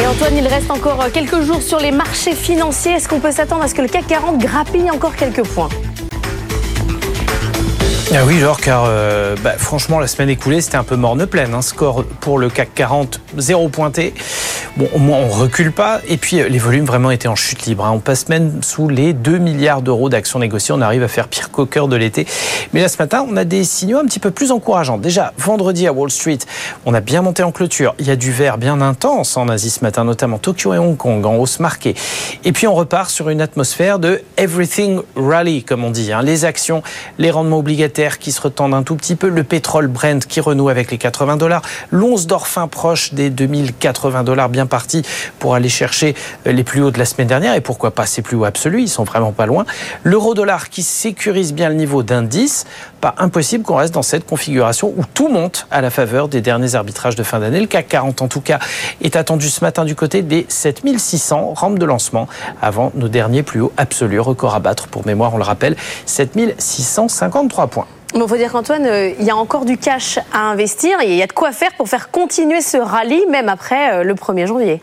Et Antoine, il reste encore quelques jours sur les marchés financiers. Est-ce qu'on peut s'attendre à ce que le CAC 40 grappille encore quelques points? Ah oui, genre, car euh, bah, franchement, la semaine écoulée, c'était un peu morne pleine. Hein. Score pour le CAC 40, zéro pointé. Bon, au moins, on recule pas. Et puis, euh, les volumes vraiment étaient en chute libre. Hein. On passe même sous les 2 milliards d'euros d'actions négociées. On arrive à faire pire qu'au cœur de l'été. Mais là, ce matin, on a des signaux un petit peu plus encourageants. Déjà, vendredi à Wall Street, on a bien monté en clôture. Il y a du vert bien intense en Asie ce matin, notamment Tokyo et Hong Kong en hausse marquée. Et puis, on repart sur une atmosphère de everything rally, comme on dit. Hein. Les actions, les rendements obligataires qui se retendent un tout petit peu, le pétrole Brent qui renoue avec les 80 dollars, l'once d'or fin proche des 2080 dollars, bien parti pour aller chercher les plus hauts de la semaine dernière et pourquoi pas ces plus hauts absolus, ils sont vraiment pas loin. L'euro dollar qui sécurise bien le niveau d'indice, pas impossible qu'on reste dans cette configuration où tout monte à la faveur des derniers arbitrages de fin d'année. Le CAC 40 en tout cas est attendu ce matin du côté des 7600 rampes de lancement avant nos derniers plus hauts absolus, record à battre pour mémoire, on le rappelle, 7653 points. Il faut dire qu'Antoine, euh, il y a encore du cash à investir et il y a de quoi faire pour faire continuer ce rallye même après euh, le 1er janvier.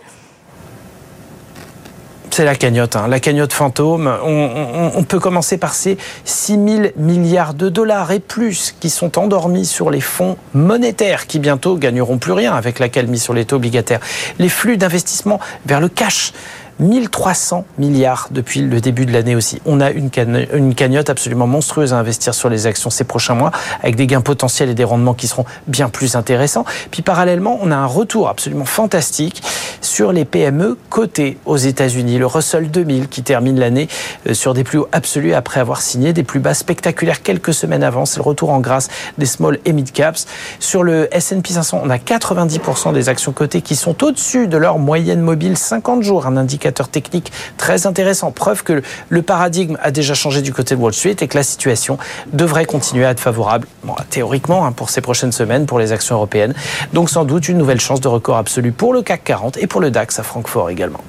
C'est la cagnotte, hein. la cagnotte fantôme. On, peut commencer par ces 6 000 milliards de dollars et plus qui sont endormis sur les fonds monétaires qui bientôt gagneront plus rien avec la calmie sur les taux obligataires. Les flux d'investissement vers le cash 1300 milliards depuis le début de l'année aussi. On a une, cagnotte absolument monstrueuse à investir sur les actions ces prochains mois, avec des gains potentiels et des rendements qui seront bien plus intéressants. Puis parallèlement, on a un retour absolument fantastique sur les PME cotées aux États-Unis. Le Russell 2000 qui termine l'année euh, sur des plus hauts absolus après avoir signé des plus bas spectaculaires quelques semaines avant. C'est le retour en grâce des small et mid caps. Sur le S&P 500, on a 90% des actions cotées qui sont au-dessus de leur moyenne mobile 50 jours, un indicateur technique très intéressant. Preuve que le paradigme a déjà changé du côté de Wall Street et que la situation devrait continuer à être favorable, théoriquement, hein, pour ces prochaines semaines, pour les actions européennes. Donc sans doute une nouvelle chance de record absolu pour le CAC 40 et pour le DAX à Francfort également.